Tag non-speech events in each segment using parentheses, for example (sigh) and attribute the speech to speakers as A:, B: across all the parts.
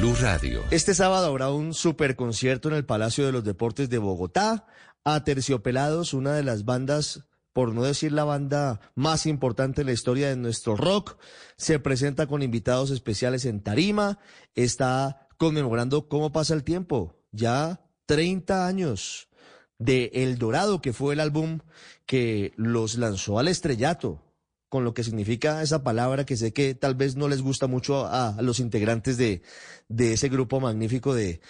A: Blue Radio.
B: Este sábado habrá un superconcierto en el Palacio de los Deportes de Bogotá. A Terciopelados, una de las bandas, por no decir la banda más importante en la historia de nuestro rock, se presenta con invitados especiales en Tarima. Está conmemorando cómo pasa el tiempo. Ya 30 años de El Dorado, que fue el álbum que los lanzó al estrellato con lo que significa esa palabra que sé que tal vez no les gusta mucho a, los integrantes de, de, ese grupo magnífico de,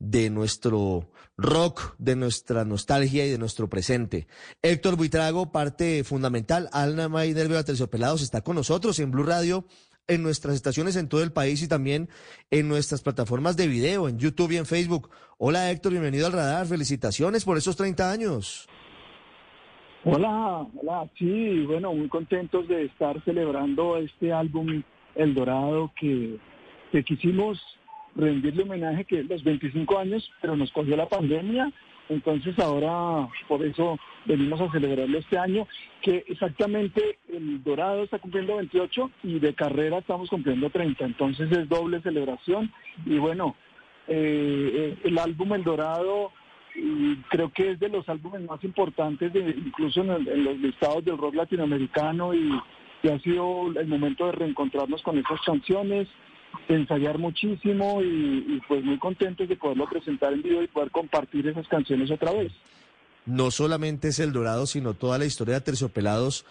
B: de nuestro rock, de nuestra nostalgia y de nuestro presente. Héctor Buitrago, parte fundamental, Alma y Nervio de Terciopelados, está con nosotros en Blue Radio, en nuestras estaciones en todo el país y también en nuestras plataformas de video, en YouTube y en Facebook. Hola Héctor, bienvenido al radar, felicitaciones por esos 30 años.
C: Hola, hola, sí, bueno, muy contentos de estar celebrando este álbum El Dorado que, quisimos rendirle homenaje que los 25 años, pero nos cogió la pandemia, entonces ahora por eso venimos a celebrarlo este año, que exactamente el Dorado está cumpliendo 28 y de carrera estamos cumpliendo 30, entonces es doble celebración. Y bueno, eh, eh, el álbum El Dorado y creo que es de los álbumes más importantes, de, incluso en, los listados del rock latinoamericano y, ha sido el momento de reencontrarnos con esas canciones, ensayar muchísimo y, pues muy contentos de poderlo presentar en vivo y poder compartir esas canciones otra vez.
B: No solamente es El Dorado, sino toda la historia de Terciopelados.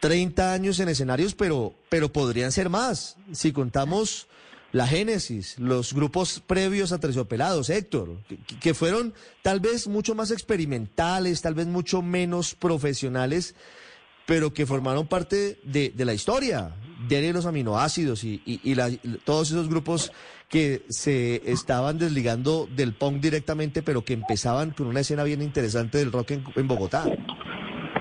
B: 30 años en escenarios, pero, pero podrían ser más. Si contamos la Génesis, los grupos previos a Terciopelados, Héctor, que, fueron tal vez mucho más experimentales, tal vez mucho menos profesionales, pero que formaron parte de, la historia, de los aminoácidos y, todos esos grupos que se estaban desligando del punk directamente, pero que empezaban con una escena bien interesante del rock en, Bogotá.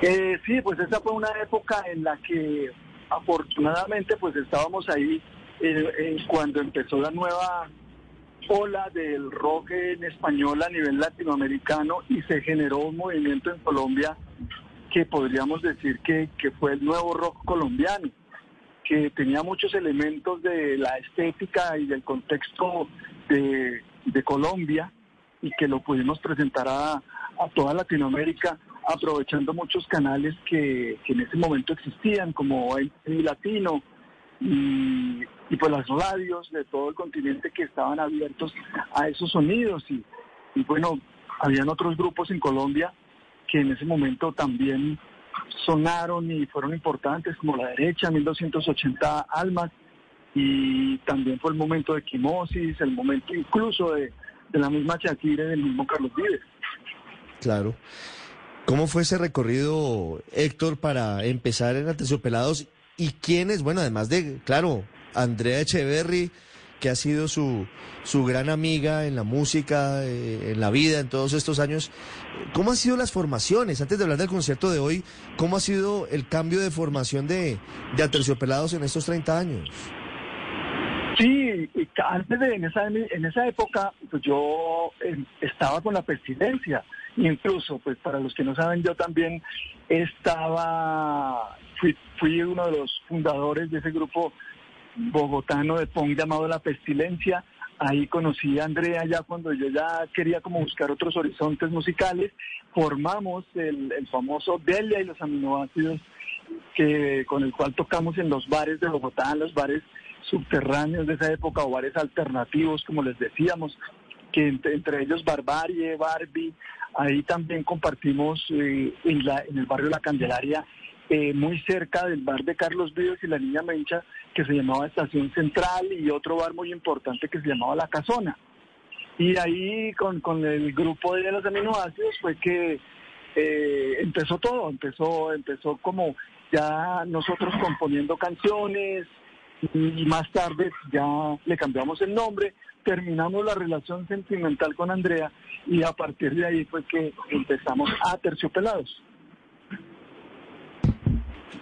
C: Eh, sí, pues esa fue una época en la que afortunadamente pues estábamos ahí cuando empezó la nueva ola del rock en español a nivel latinoamericano y se generó un movimiento en Colombia que podríamos decir que, fue el nuevo rock colombiano, que tenía muchos elementos de la estética y del contexto de, Colombia y que lo pudimos presentar a, toda Latinoamérica aprovechando muchos canales que, en ese momento existían, como el Latino, y, y pues las radios de todo el continente que estaban abiertos a esos sonidos y, bueno, habían otros grupos en Colombia que en ese momento también sonaron y fueron importantes, como La Derecha, 1280 Almas, y también fue el momento de Quimosis, el momento incluso de, la misma Shakira y del mismo Carlos Vives.
B: Claro. ¿Cómo fue ese recorrido, Héctor, para empezar en Pelados y quiénes, bueno, además de, claro, Andrea Echeverry, que ha sido su, su gran amiga en la música, eh, en la vida, en todos estos años. ¿Cómo han sido las formaciones? Antes de hablar del concierto de hoy, ¿cómo ha sido el cambio de formación de, de Aterciopelados en estos 30 años?
C: Sí, antes de en esa, en esa época, pues yo eh, estaba con la presidencia. Incluso, pues para los que no saben, yo también estaba fui, uno de los fundadores de ese grupo bogotano de punk llamado La Pestilencia. Ahí conocí a Andrea ya cuando yo ya quería como buscar otros horizontes musicales. Formamos el, famoso Delia y los aminoácidos que, con el cual tocamos en los bares de Bogotá, en los bares subterráneos de esa época o bares alternativos, como les decíamos, que entre, ellos Barbarie, Barbie. Ahí también compartimos eh, en, en el barrio La Candelaria eh, muy cerca del bar de Carlos Vives y la Niña Mencha, que se llamaba Estación Central, y otro bar muy importante que se llamaba La Casona. Y ahí con, con el grupo de los aminoácidos fue que eh, empezó todo, empezó, empezó como ya nosotros componiendo canciones y más tarde ya le cambiamos el nombre, terminamos la relación sentimental con Andrea y a partir de ahí fue que empezamos a Terciopelados.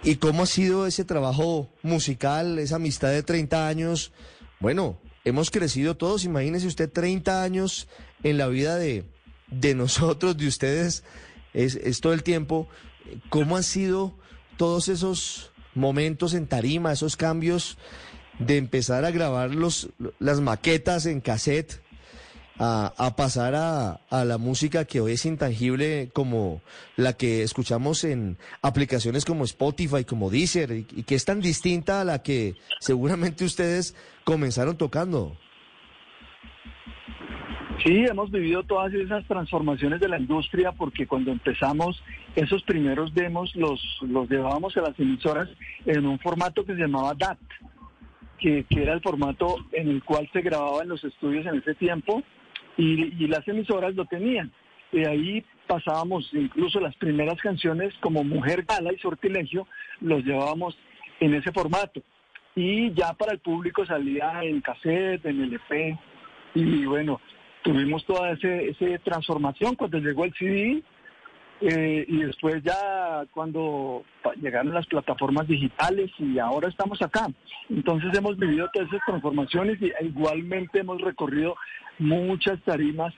B: ¿Y cómo ha sido ese trabajo musical, esa amistad de 30 años? Bueno, hemos crecido todos, imagínese usted 30 años en la vida de, de (laughs) nosotros, de ustedes, es, es todo el tiempo. ¿Cómo han sido todos esos momentos en tarima, esos cambios de empezar a grabar los, las maquetas en cassette a, pasar a, la música que hoy es intangible como la que escuchamos en aplicaciones como Spotify, como Deezer, y, que es tan distinta a la que seguramente ustedes comenzaron tocando.
C: Sí, hemos vivido todas esas transformaciones de la industria porque cuando empezamos esos primeros demos los, los llevábamos a las emisoras en un formato que se llamaba DAT, que, que era el formato en el cual se grababa en los estudios en ese tiempo y, las emisoras lo tenían. De ahí pasábamos incluso las primeras canciones como Mujer Gala y Sortilegio, los llevábamos en ese formato. Y ya para el público salía en cassette, en LP. Y bueno, tuvimos toda esa transformación cuando llegó el CD. Eh, y después ya cuando llegaron las plataformas digitales y ahora estamos acá. Entonces hemos vivido todas esas transformaciones y igualmente hemos recorrido muchas tarimas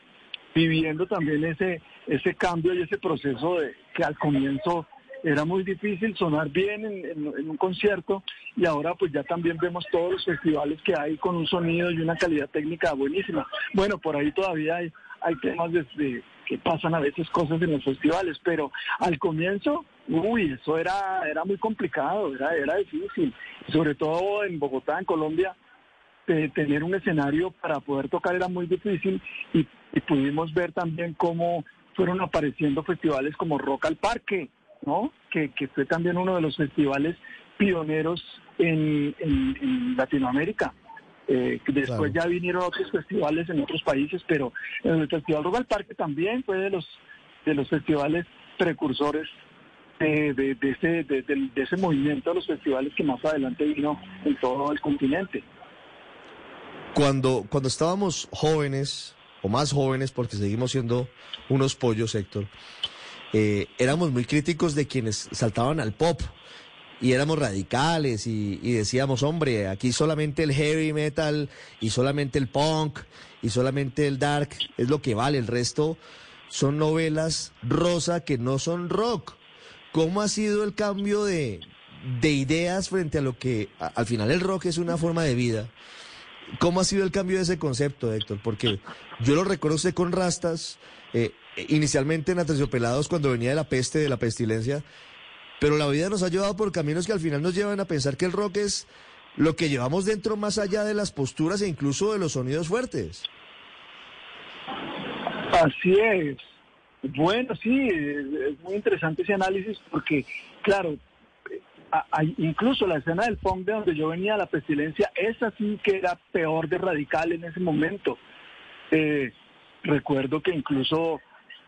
C: viviendo también ese, ese cambio y ese proceso de que al comienzo era muy difícil sonar bien en, un concierto y ahora pues ya también vemos todos los festivales que hay con un sonido y una calidad técnica buenísima. Bueno, por ahí todavía hay, hay temas de, que pasan a veces cosas en los festivales, pero al comienzo, uy, eso era, era muy complicado, era, era difícil, sobre todo en Bogotá, en Colombia, tener un escenario para poder tocar era muy difícil y, pudimos ver también cómo fueron apareciendo festivales como Rock al Parque, ¿no? Que, fue también uno de los festivales pioneros en, Latinoamérica. Eh, después ya vinieron otros festivales en otros países, pero el Festival Rock al Parque también fue de los de los festivales precursores de, de, ese, de, de ese movimiento de los festivales que más adelante vino en todo el continente.
B: Cuando, cuando estábamos jóvenes, o más jóvenes, porque seguimos siendo unos pollos, Héctor, eh, éramos muy críticos de quienes saltaban al pop y éramos radicales y, decíamos, hombre, aquí solamente el heavy metal y solamente el punk y solamente el dark es lo que vale, el resto son novelas rosa que no son rock. ¿Cómo ha sido el cambio de, de ideas frente a lo que al final el rock es una forma de vida? ¿Cómo ha sido el cambio de ese concepto, Héctor? Porque yo lo recuerdo con rastas, eh, inicialmente en Aterciopelados cuando venía de la peste, de la pestilencia, pero la vida nos ha llevado por caminos que al final nos llevan a pensar que el rock es lo que llevamos dentro más allá de las posturas e incluso de los sonidos fuertes.
C: Así es. Bueno, sí, es muy interesante ese análisis porque, claro, incluso la escena del punk de donde yo venía, la pestilencia, esa sí que era peor de radical en ese momento. Eh, recuerdo que incluso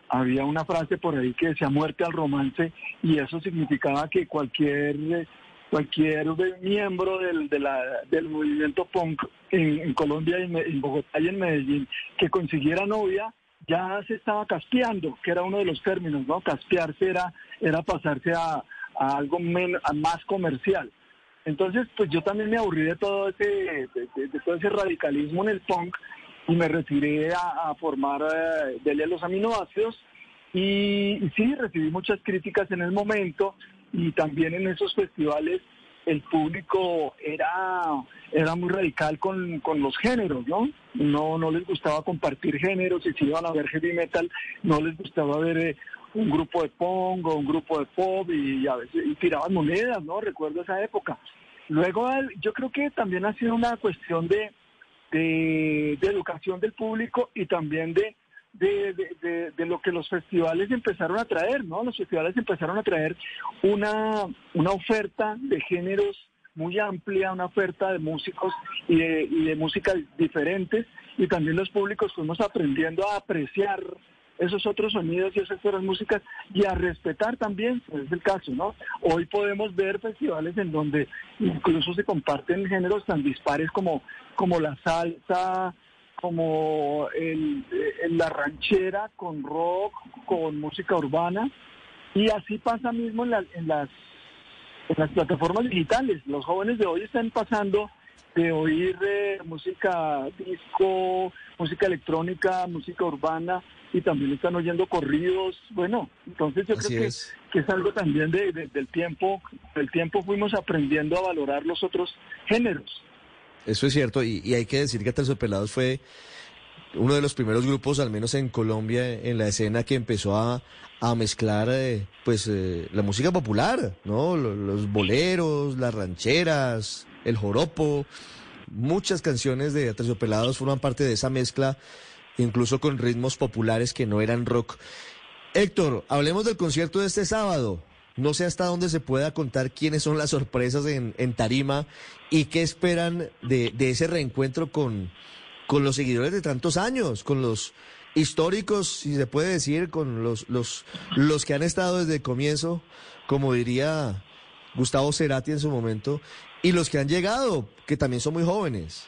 C: había una frase por ahí que decía muerte al romance y eso significaba que cualquier cualquier miembro del, del movimiento punk en, Colombia, en, en, Bogotá y en Medellín que consiguiera novia ya se estaba caspeando, que era uno de los términos, ¿no? Caspearse era, era pasarse a, a algo más comercial. Entonces, pues yo también me aburrí de todo ese, de, todo ese radicalismo en el punk y me retiré a, formar eh, de los aminoácidos y, sí, recibí muchas críticas en el momento y también en esos festivales el público era, era muy radical con, con, los géneros, ¿no? ¿no? No les gustaba compartir géneros y si iban a ver heavy metal no les gustaba ver eh, un grupo de pongo, un grupo de pop y a veces tiraban monedas, ¿no? Recuerdo esa época. Luego yo creo que también ha sido una cuestión de, de, educación del público y también de, de, lo que los festivales empezaron a traer, ¿no? Los festivales empezaron a traer una, una oferta de géneros muy amplia, una oferta de músicos y de, y de músicas diferentes y también los públicos fuimos aprendiendo a apreciar esos otros sonidos y esas otras músicas y a respetar también, pues es el caso, ¿no? Hoy podemos ver festivales en donde incluso se comparten géneros tan dispares como, como la salsa, como el, la ranchera con rock, con música urbana y así pasa mismo en, las, en las plataformas digitales. Los jóvenes de hoy están pasando de oír eh, música disco, música electrónica, música urbana y también están oyendo corridos. Bueno, entonces yo creo que es. que es algo también de, del tiempo. Del tiempo fuimos aprendiendo a valorar los otros géneros.
B: eso es cierto, y, hay que decir que Pelados fue uno de los primeros grupos, al menos en Colombia, en la escena que empezó a, mezclar eh, pues eh, la música popular, ¿no? Los, boleros, las rancheras, el joropo, muchas canciones de Pelados forman parte de esa mezcla, incluso con ritmos populares que no eran rock. Héctor, hablemos del concierto de este sábado. No sé hasta dónde se pueda contar quiénes son las sorpresas en, Tarima y qué esperan de, ese reencuentro con, con los seguidores de tantos años, con los históricos, si se puede decir, con los, los, los que han estado desde el comienzo, como diría Gustavo Cerati en su momento, y los que han llegado, que también son muy jóvenes.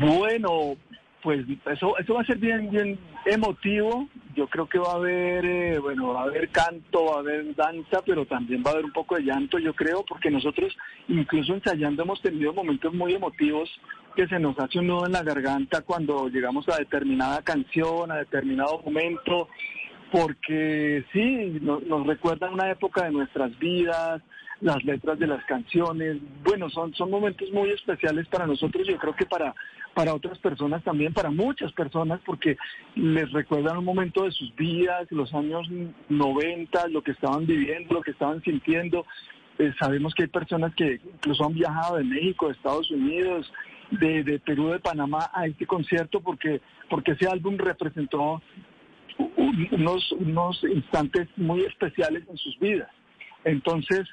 C: Bueno, pues eso, eso va a ser bien, bien emotivo. Yo creo que va a haber, eh, bueno, va a haber canto, va a haber danza, pero también va a haber un poco de llanto, yo creo, porque nosotros, incluso ensayando, hemos tenido momentos muy emotivos que se nos hace un nudo en la garganta cuando llegamos a determinada canción, a determinado momento, porque sí, nos recuerdan una época de nuestras vidas, las letras de las canciones. Bueno, son, son momentos muy especiales para nosotros, yo creo que para, para otras personas también, para muchas personas, porque les recuerdan un momento de sus vidas, los años 90, lo que estaban viviendo, lo que estaban sintiendo. Eh, sabemos que hay personas que incluso han viajado de México, de Estados Unidos, de, de Perú, de Panamá a este concierto porque, porque ese álbum representó unos, unos instantes muy especiales en sus vidas. Entonces,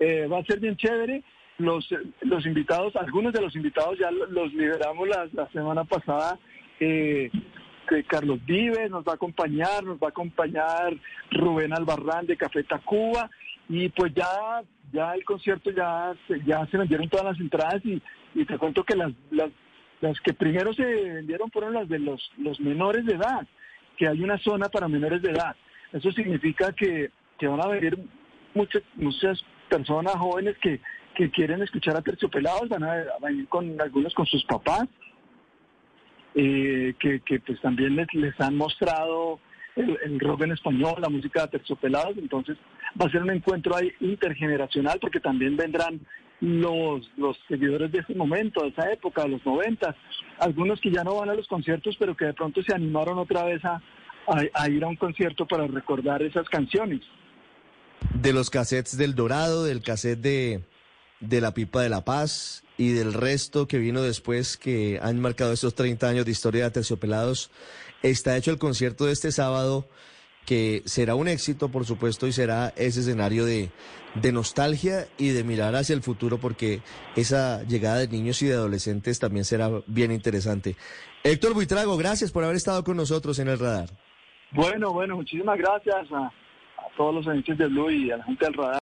C: eh, va a ser bien chévere. Los, los invitados, algunos de los invitados ya los liberamos la, la semana pasada. Eh, que Carlos Vives nos va a acompañar, nos va a acompañar Rubén Albarrán de Café Tacuba y pues ya ya el concierto ya ya se vendieron todas las entradas y, y te cuento que las, las, las que primero se vendieron fueron las de los, los menores de edad, que hay una zona para menores de edad. Eso significa que, que van a venir muchas, muchas personas jóvenes que, que quieren escuchar a Terciopelados, van a, venir con algunos con sus papás, eh, que, que, pues también les, les han mostrado el, rock en español, la música de Terciopelados, entonces va a ser un encuentro ahí intergeneracional porque también vendrán los, los seguidores de ese momento, de esa época, de los noventas, algunos que ya no van a los conciertos, pero que de pronto se animaron otra vez a, a ir a un concierto para recordar esas canciones.
B: De los cassettes del Dorado, del cassette de, de La Pipa de la Paz y del resto que vino después que han marcado estos 30 años de historia de Terciopelados, está hecho el concierto de este sábado que será un éxito, por supuesto, y será ese escenario de, de nostalgia y de mirar hacia el futuro, porque esa llegada de niños y de adolescentes también será bien interesante. Héctor Buitrago, gracias por haber estado con nosotros en el radar.
C: Bueno, bueno, muchísimas gracias a todos los agentes de Blue y a la gente del radar.